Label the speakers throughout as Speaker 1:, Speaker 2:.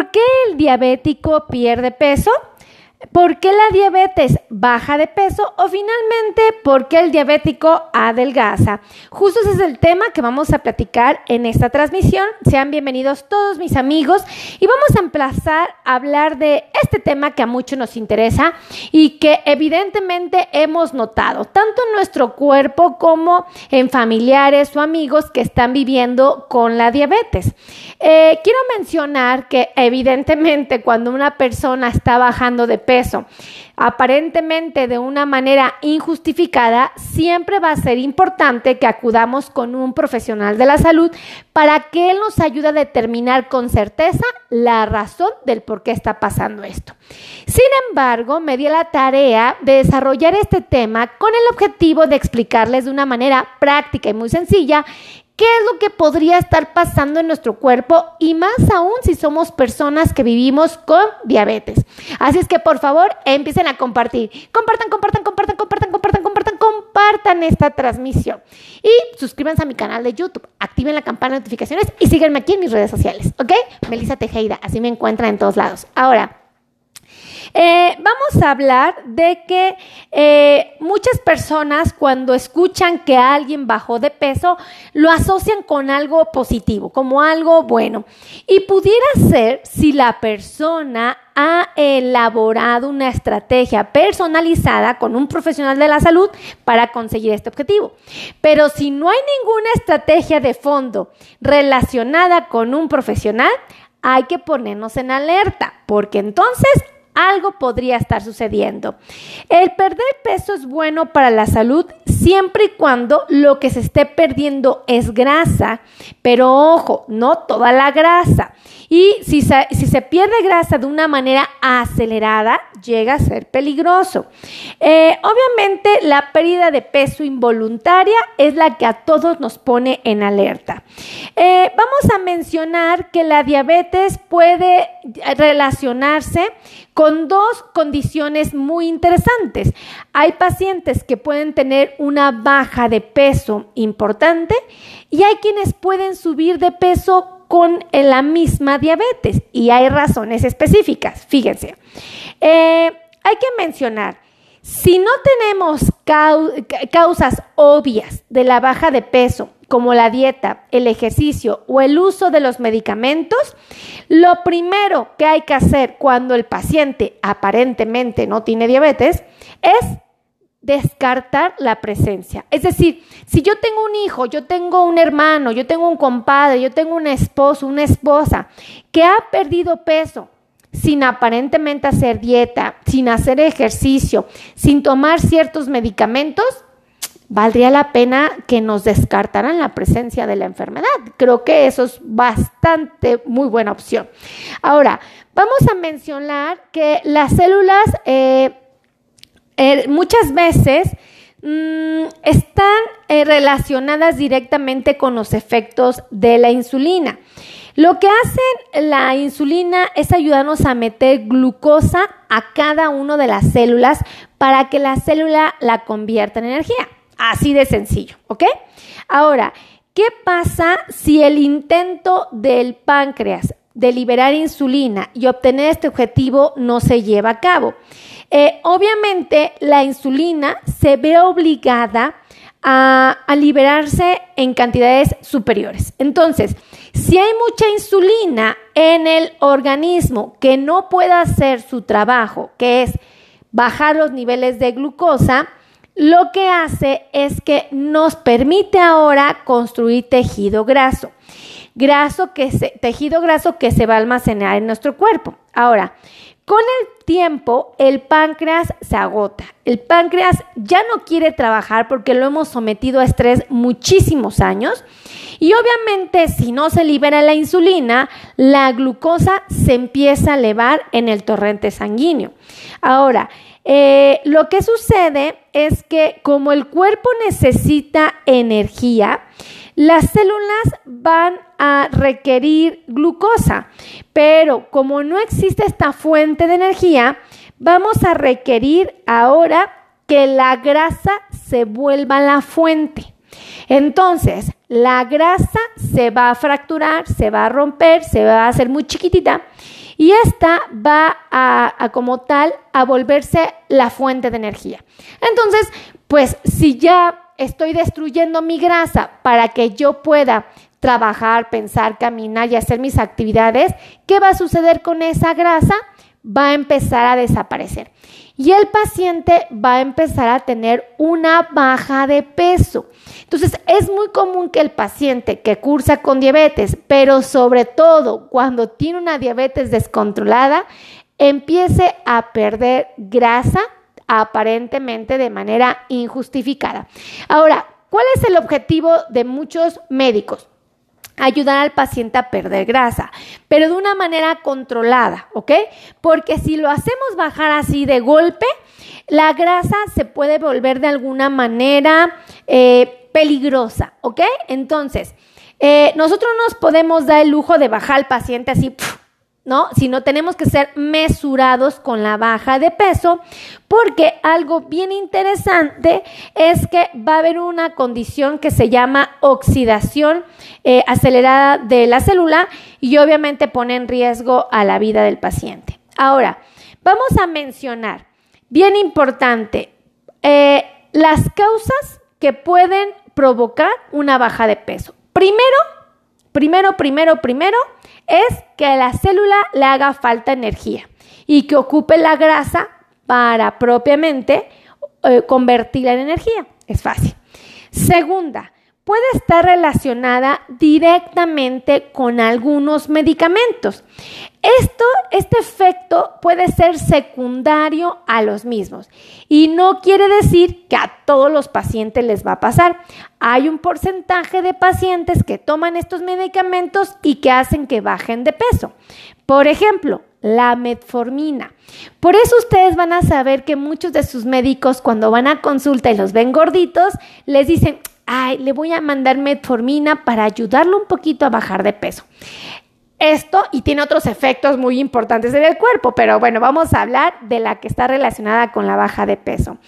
Speaker 1: ¿Por qué el diabético pierde peso? ¿Por qué la diabetes baja de peso? O finalmente, ¿por qué el diabético adelgaza? Justo ese es el tema que vamos a platicar en esta transmisión. Sean bienvenidos todos mis amigos y vamos a emplazar a hablar de este tema que a muchos nos interesa y que evidentemente hemos notado, tanto en nuestro cuerpo como en familiares o amigos que están viviendo con la diabetes. Eh, quiero mencionar que evidentemente cuando una persona está bajando de peso, aparentemente de una manera injustificada, siempre va a ser importante que acudamos con un profesional de la salud para que él nos ayude a determinar con certeza la razón del por qué está pasando esto. Sin embargo, me di la tarea de desarrollar este tema con el objetivo de explicarles de una manera práctica y muy sencilla qué es lo que podría estar pasando en nuestro cuerpo y más aún si somos personas que vivimos con diabetes. Así es que por favor empiecen a compartir. Compartan, compartan, compartan, compartan, compartan, compartan, compartan esta transmisión. Y suscríbanse a mi canal de YouTube, activen la campana de notificaciones y síganme aquí en mis redes sociales, ¿ok? Melissa Tejeda, así me encuentran en todos lados. Ahora, eh, vamos a hablar de que eh, muchas personas cuando escuchan que alguien bajó de peso lo asocian con algo positivo, como algo bueno. Y pudiera ser si la persona ha elaborado una estrategia personalizada con un profesional de la salud para conseguir este objetivo. Pero si no hay ninguna estrategia de fondo relacionada con un profesional, hay que ponernos en alerta, porque entonces algo podría estar sucediendo. El perder peso es bueno para la salud siempre y cuando lo que se esté perdiendo es grasa, pero ojo, no toda la grasa. Y si se, si se pierde grasa de una manera acelerada, llega a ser peligroso. Eh, obviamente, la pérdida de peso involuntaria es la que a todos nos pone en alerta. Eh, vamos a mencionar que la diabetes puede relacionarse con dos condiciones muy interesantes. Hay pacientes que pueden tener una baja de peso importante y hay quienes pueden subir de peso con la misma diabetes y hay razones específicas. Fíjense, eh, hay que mencionar, si no tenemos causas obvias de la baja de peso, como la dieta, el ejercicio o el uso de los medicamentos, lo primero que hay que hacer cuando el paciente aparentemente no tiene diabetes es descartar la presencia. Es decir, si yo tengo un hijo, yo tengo un hermano, yo tengo un compadre, yo tengo un esposo, una esposa que ha perdido peso sin aparentemente hacer dieta, sin hacer ejercicio, sin tomar ciertos medicamentos, valdría la pena que nos descartaran la presencia de la enfermedad. Creo que eso es bastante muy buena opción. Ahora, vamos a mencionar que las células eh, eh, muchas veces mm, están eh, relacionadas directamente con los efectos de la insulina. Lo que hace la insulina es ayudarnos a meter glucosa a cada una de las células para que la célula la convierta en energía. Así de sencillo, ¿ok? Ahora, ¿qué pasa si el intento del páncreas de liberar insulina y obtener este objetivo no se lleva a cabo? Eh, obviamente la insulina se ve obligada a, liberarse en cantidades superiores. Entonces, si hay mucha insulina en el organismo que no pueda hacer su trabajo, que es bajar los niveles de glucosa, lo que hace es que nos permite ahora construir tejido graso. Graso que tejido graso que se va a almacenar en nuestro cuerpo. Ahora, con el tiempo, el páncreas se agota. El páncreas ya no quiere trabajar porque lo hemos sometido a estrés muchísimos años. Y obviamente, si no se libera la insulina, la glucosa se empieza a elevar en el torrente sanguíneo. Ahora, eh, lo que sucede es que como el cuerpo necesita energía, las células van a requerir glucosa, pero como no existe esta fuente de energía, vamos a requerir ahora que la grasa se vuelva la fuente. Entonces, la grasa se va a fracturar, se va a romper, se va a hacer muy chiquitita y esta va a, como tal a volverse la fuente de energía. Entonces, pues si ya estoy destruyendo mi grasa para que yo pueda trabajar, pensar, caminar y hacer mis actividades, ¿qué va a suceder con esa grasa? Va a empezar a desaparecer. Y el paciente va a empezar a tener una baja de peso. Entonces, es muy común que el paciente que cursa con diabetes, pero sobre todo cuando tiene una diabetes descontrolada, empiece a perder grasa aparentemente de manera injustificada. Ahora, ¿cuál es el objetivo de muchos médicos? ayudar al paciente a perder grasa, pero de una manera controlada, ¿ok? Porque si lo hacemos bajar así de golpe, la grasa se puede volver de alguna manera eh, peligrosa, ¿ok? Entonces, eh, nosotros nos podemos dar el lujo de bajar al paciente así, ¿no? Sino tenemos que ser mesurados con la baja de peso, porque algo bien interesante es que va a haber una condición que se llama oxidación eh, acelerada de la célula y obviamente pone en riesgo a la vida del paciente. Ahora, vamos a mencionar, bien importante, eh, las causas que pueden provocar una baja de peso. Primero, primero, primero, primero, es que a la célula le haga falta energía y que ocupe la grasa para propiamente eh, convertirla en energía. Es fácil. Segunda, puede estar relacionada directamente con algunos medicamentos. Esto, este efecto puede ser secundario a los mismos y no quiere decir que a todos los pacientes les va a pasar. Hay un porcentaje de pacientes que toman estos medicamentos y que hacen que bajen de peso. Por ejemplo, la metformina. Por eso ustedes van a saber que muchos de sus médicos cuando van a consulta y los ven gorditos, les dicen, ay, le voy a mandar metformina para ayudarlo un poquito a bajar de peso. Esto y tiene otros efectos muy importantes en el cuerpo, pero bueno, vamos a hablar de la que está relacionada con la baja de peso.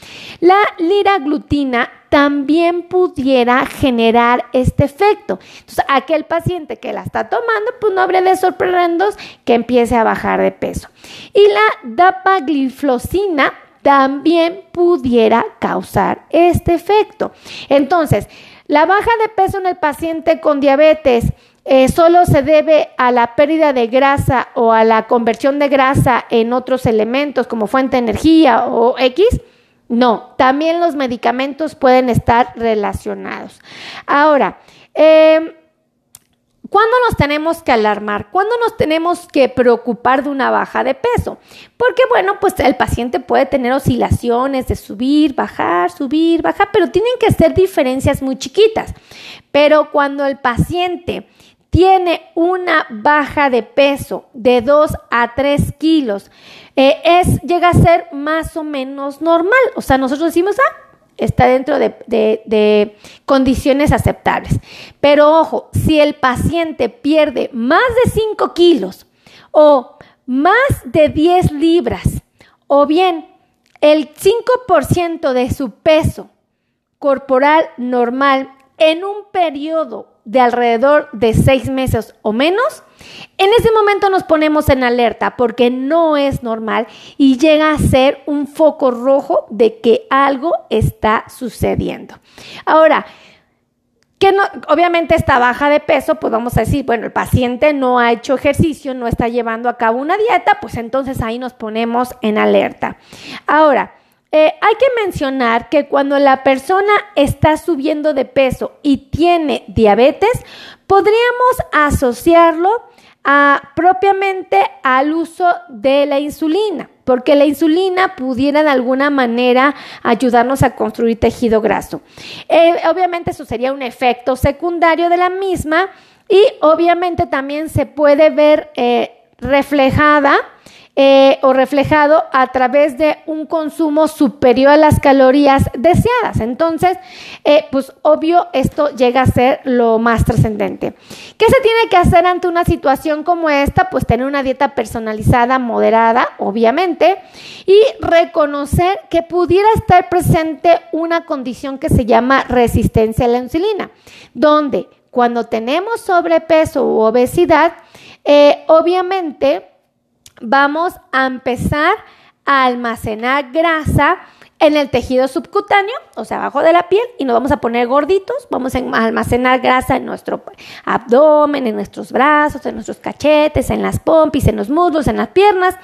Speaker 1: La liraglutina también pudiera generar este efecto. Entonces, aquel paciente que la está tomando, pues no habría de sorprendernos que empiece a bajar de peso. Y la dapagliflozina también pudiera causar este efecto. Entonces, la baja de peso en el paciente con diabetes eh, solo se debe a la pérdida de grasa o a la conversión de grasa en otros elementos como fuente de energía o X. No, también los medicamentos pueden estar relacionados. Ahora, eh, ¿Cuándo nos tenemos que alarmar? ¿Cuándo nos tenemos que preocupar de una baja de peso? Porque bueno, pues el paciente puede tener oscilaciones de subir, bajar, subir, bajar, pero tienen que ser diferencias muy chiquitas. Pero cuando el paciente tiene una baja de peso de 2 a 3 kilos, eh, es, llega a ser más o menos normal. O sea, nosotros decimos, ah, está dentro de, condiciones aceptables. Pero ojo, si el paciente pierde más de 5 kilos o más de 10 libras, o bien el 5% de su peso corporal normal en un periodo de alrededor de seis meses o menos, en ese momento nos ponemos en alerta porque no es normal y llega a ser un foco rojo de que algo está sucediendo. Ahora, que no, obviamente esta baja de peso, pues vamos a decir, bueno, el paciente no ha hecho ejercicio, no está llevando a cabo una dieta, pues entonces ahí nos ponemos en alerta. Ahora, eh, hay que mencionar que cuando la persona está subiendo de peso y tiene diabetes, podríamos asociarlo a, propiamente al uso de la insulina, porque la insulina pudiera de alguna manera ayudarnos a construir tejido graso. Eh, obviamente eso sería un efecto secundario de la misma y obviamente también se puede ver eh, reflejada eh, o reflejado a través de un consumo superior a las calorías deseadas. Entonces, eh, pues obvio, esto llega a ser lo más trascendente. ¿Qué se tiene que hacer ante una situación como esta? Pues tener una dieta personalizada, moderada, obviamente, y reconocer que pudiera estar presente una condición que se llama resistencia a la insulina, donde cuando tenemos sobrepeso u obesidad, eh, obviamente vamos a empezar a almacenar grasa en el tejido subcutáneo, o sea, abajo de la piel, y nos vamos a poner gorditos, vamos a almacenar grasa en nuestro abdomen, en nuestros brazos, en nuestros cachetes, en las pompis, en los muslos, en las piernas.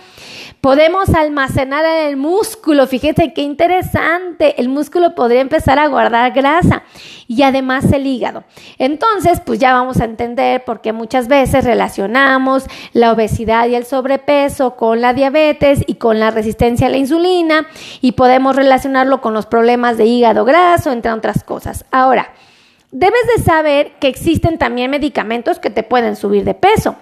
Speaker 1: Podemos almacenar en el músculo, fíjense qué interesante, el músculo podría empezar a guardar grasa y además el hígado. Entonces, pues ya vamos a entender por qué muchas veces relacionamos la obesidad y el sobrepeso con la diabetes y con la resistencia a la insulina y podemos relacionarlo con los problemas de hígado graso, entre otras cosas. Ahora, Debes de saber que existen también medicamentos que te pueden subir de peso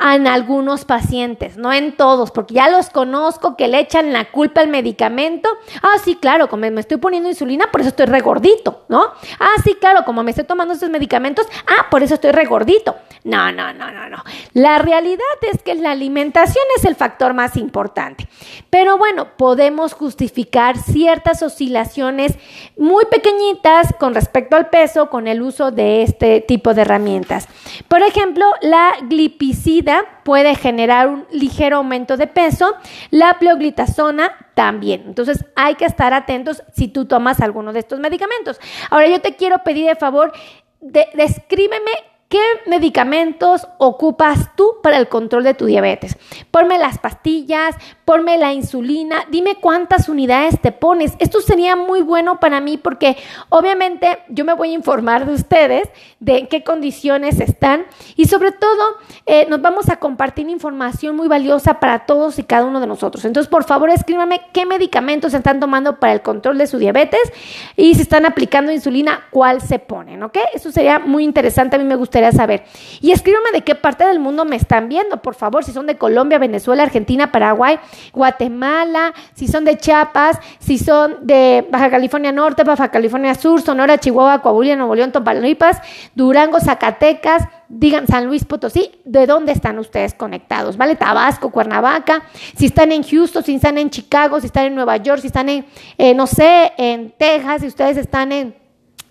Speaker 1: en algunos pacientes, no en todos, porque ya los conozco que le echan la culpa al medicamento. Ah, sí, claro, como me estoy poniendo insulina, por eso estoy regordito, ¿no? Ah, sí, claro, como me estoy tomando estos medicamentos, ah, por eso estoy regordito. No, no, no, no, no. La realidad es que la alimentación es el factor más importante. Pero bueno, podemos justificar ciertas oscilaciones muy pequeñitas con respecto al peso, con el uso de este tipo de herramientas. Por ejemplo, la glipicida puede generar un ligero aumento de peso, la pleoglitazona también. Entonces hay que estar atentos si tú tomas alguno de estos medicamentos. Ahora yo te quiero pedir de favor, descríbeme ¿Qué medicamentos ocupas tú para el control de tu diabetes? Ponme las pastillas, ponme la insulina, dime cuántas unidades te pones. Esto sería muy bueno para mí porque obviamente yo me voy a informar de ustedes de qué condiciones están y sobre todo eh, nos vamos a compartir información muy valiosa para todos y cada uno de nosotros. Entonces, por favor, escríbame qué medicamentos están tomando para el control de su diabetes y si están aplicando insulina, cuál se ponen, ¿ok? Eso sería muy interesante, a mí me gustaría saber. Y escríbame de qué parte del mundo me están viendo, por favor, si son de Colombia, Venezuela, Argentina, Paraguay, Guatemala, si son de Chiapas, si son de Baja California Norte, Baja California Sur, Sonora, Chihuahua, Coahuila, Nuevo León, Tamaulipas, Durango, Zacatecas, digan San Luis Potosí, ¿de dónde están ustedes conectados? ¿Vale? Tabasco, Cuernavaca, si están en Houston, si están en Chicago, si están en Nueva York, si están en, eh, no sé, en Texas, si ustedes están en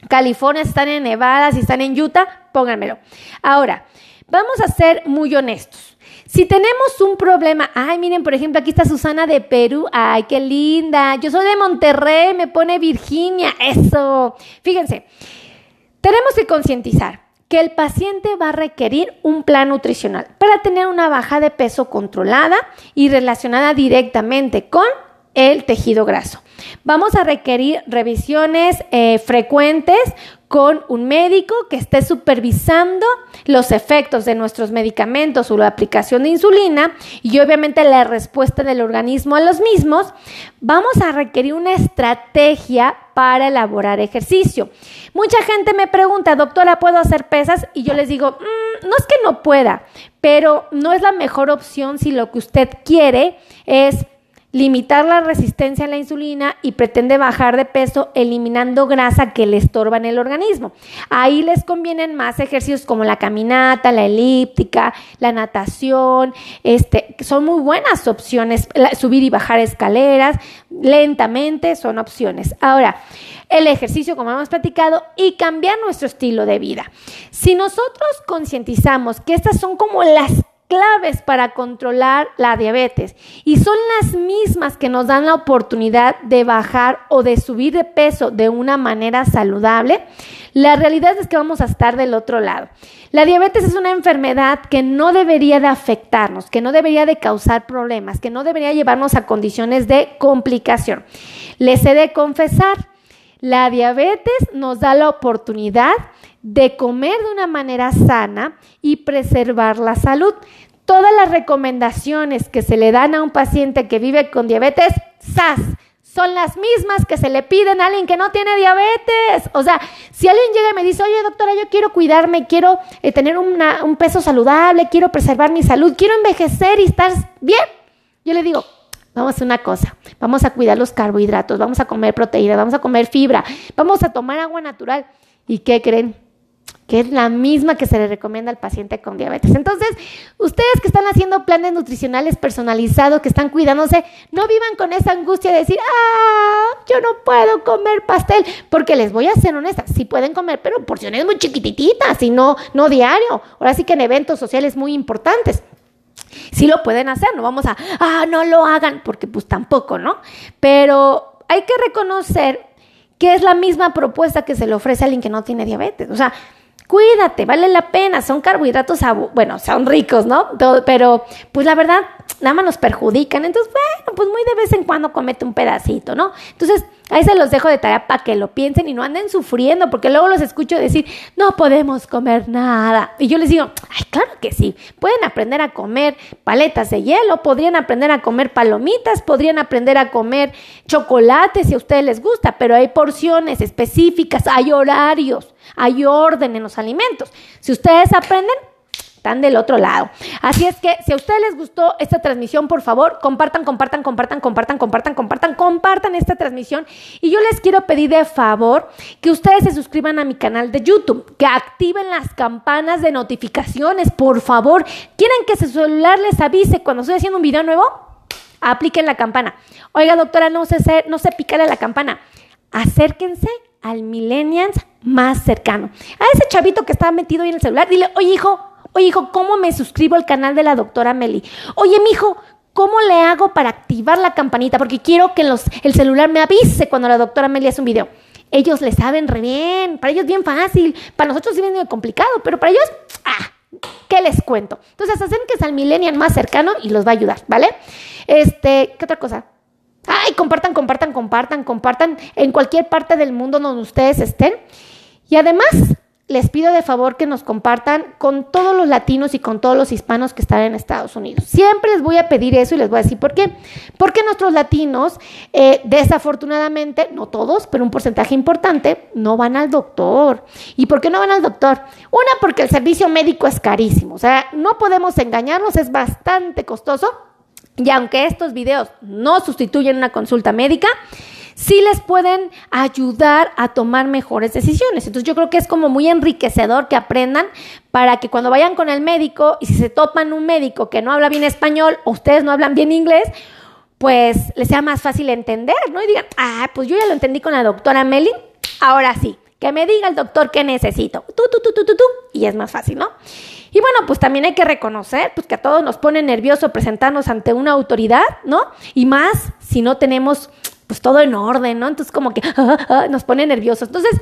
Speaker 1: California, si están en Nevada, si están en Utah, pónganmelo. Ahora, vamos a ser muy honestos. Si tenemos un problema, ay, miren, por ejemplo, aquí está Susana de Perú, ay, qué linda. Yo soy de Monterrey, me pone Virginia, eso. Fíjense, tenemos que concientizar que el paciente va a requerir un plan nutricional para tener una baja de peso controlada y relacionada directamente con el tejido graso. Vamos a requerir revisiones eh, frecuentes con un médico que esté supervisando los efectos de nuestros medicamentos o la aplicación de insulina y obviamente la respuesta del organismo a los mismos, vamos a requerir una estrategia para elaborar ejercicio. Mucha gente me pregunta, doctora, ¿puedo hacer pesas? Y yo les digo, mm, no es que no pueda, pero no es la mejor opción si lo que usted quiere es limitar la resistencia a la insulina y pretende bajar de peso eliminando grasa que le estorba en el organismo. Ahí les convienen más ejercicios como la caminata, la elíptica, la natación, este, son muy buenas opciones, subir y bajar escaleras lentamente son opciones. Ahora, el ejercicio, como hemos platicado, y cambiar nuestro estilo de vida. Si nosotros concientizamos que estas son como las claves para controlar la diabetes y son las mismas que nos dan la oportunidad de bajar o de subir de peso de una manera saludable, la realidad es que vamos a estar del otro lado. La diabetes es una enfermedad que no debería de afectarnos, que no debería de causar problemas, que no debería llevarnos a condiciones de complicación. Les he de confesar, la diabetes nos da la oportunidad de comer de una manera sana y preservar la salud. Todas las recomendaciones que se le dan a un paciente que vive con diabetes, ¡zas! Son las mismas que se le piden a alguien que no tiene diabetes. O sea, si alguien llega y me dice, oye doctora, yo quiero cuidarme, quiero eh, tener un peso saludable, quiero preservar mi salud, quiero envejecer y estar bien, Yo le digo, vamos a hacer una cosa, vamos a cuidar los carbohidratos, vamos a comer proteína, vamos a comer fibra, vamos a tomar agua natural. ¿Y qué creen? Que es la misma que se le recomienda al paciente con diabetes. Entonces, ustedes que están haciendo planes nutricionales personalizados, que están cuidándose, no vivan con esa angustia de decir, ah, yo no puedo comer pastel, porque les voy a ser honesta, sí pueden comer, pero porciones muy chiquititas y no, no diario. Ahora sí que en eventos sociales muy importantes. Sí lo pueden hacer, no vamos a, ah, no lo hagan, porque pues tampoco, ¿no? Pero hay que reconocer que es la misma propuesta que se le ofrece a alguien que no tiene diabetes. O sea, cuídate, vale la pena, son carbohidratos, bueno, son ricos, ¿no? pero pues la verdad, nada más nos perjudican, entonces, bueno, pues muy de vez en cuando comete un pedacito, ¿no? Entonces, ahí se los dejo de tarea para que lo piensen y no anden sufriendo, porque luego los escucho decir, no podemos comer nada. Y yo les digo, ay, claro que sí, pueden aprender a comer paletas de hielo, podrían aprender a comer palomitas, podrían aprender a comer chocolate si a ustedes les gusta, pero hay porciones específicas, hay horarios, hay orden en los alimentos. Si ustedes aprenden, están del otro lado. Así es que si a ustedes les gustó esta transmisión, por favor, compartan, compartan, compartan, compartan, compartan, compartan, compartan esta transmisión. Y yo les quiero pedir de favor que ustedes se suscriban a mi canal de YouTube, que activen las campanas de notificaciones, por favor. ¿Quieren que su celular les avise cuando estoy haciendo un video nuevo? Apliquen la campana. Oiga, doctora, no sé, no la campana. Acérquense al millennials más cercano. A ese chavito que está metido ahí en el celular, dile, oye hijo, Oye, hijo, ¿cómo me suscribo al canal de la doctora Meli? Oye, mi hijo, ¿cómo le hago para activar la campanita? Porque quiero que el celular me avise cuando la doctora Meli hace un video. Ellos le saben re bien, para ellos es bien fácil, para nosotros es bien complicado, pero para ellos, ah, ¿qué les cuento? Entonces, acérquense al millennial más cercano y los va a ayudar, ¿vale? Este, ¿qué otra cosa? Ay, compartan, compartan, compartan, compartan en cualquier parte del mundo donde ustedes estén. Y además, les pido de favor que nos compartan con todos los latinos y con todos los hispanos que están en Estados Unidos. Siempre les voy a pedir eso y les voy a decir por qué. Porque nuestros latinos, eh, desafortunadamente, no todos, pero un porcentaje importante, no van al doctor. ¿Y por qué no van al doctor? Una, porque el servicio médico es carísimo. O sea, no podemos engañarnos, es bastante costoso. Y aunque estos videos no sustituyen una consulta médica, sí les pueden ayudar a tomar mejores decisiones. Entonces yo creo que es como muy enriquecedor que aprendan para que cuando vayan con el médico y si se topan un médico que no habla bien español o ustedes no hablan bien inglés, pues les sea más fácil entender, ¿no? Y digan, ah, pues yo ya lo entendí con la doctora Meli, ahora sí, que me diga el doctor qué necesito. Y es más fácil, ¿no? Y bueno, pues también hay que reconocer pues, que a todos nos pone nervioso presentarnos ante una autoridad, ¿no? Y más si no tenemos pues todo en orden, ¿no? Entonces como que ah, ah, nos pone nerviosos. Entonces,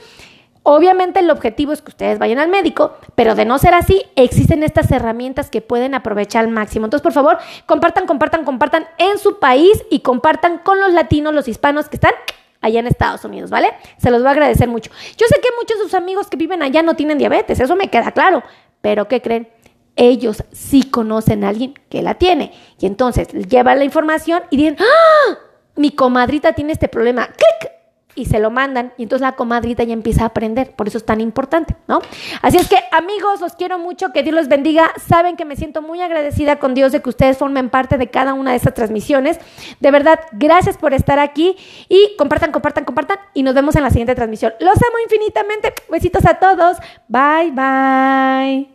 Speaker 1: obviamente el objetivo es que ustedes vayan al médico, pero de no ser así, existen estas herramientas que pueden aprovechar al máximo. Entonces, por favor, compartan, compartan, compartan en su país y compartan con los latinos, los hispanos que están allá en Estados Unidos, ¿vale? Se los voy a agradecer mucho. Yo sé que muchos de sus amigos que viven allá no tienen diabetes, eso me queda claro, pero ¿qué creen? Ellos sí conocen a alguien que la tiene. Y entonces llevan la información y dicen, ¡ah! mi comadrita tiene este problema, clic, y se lo mandan y entonces la comadrita ya empieza a aprender, por eso es tan importante, ¿no? Así es que amigos, los quiero mucho, que Dios los bendiga, saben que me siento muy agradecida con Dios de que ustedes formen parte de cada una de estas transmisiones, de verdad, gracias por estar aquí y compartan, compartan, compartan y nos vemos en la siguiente transmisión. Los amo infinitamente, besitos a todos, bye, bye.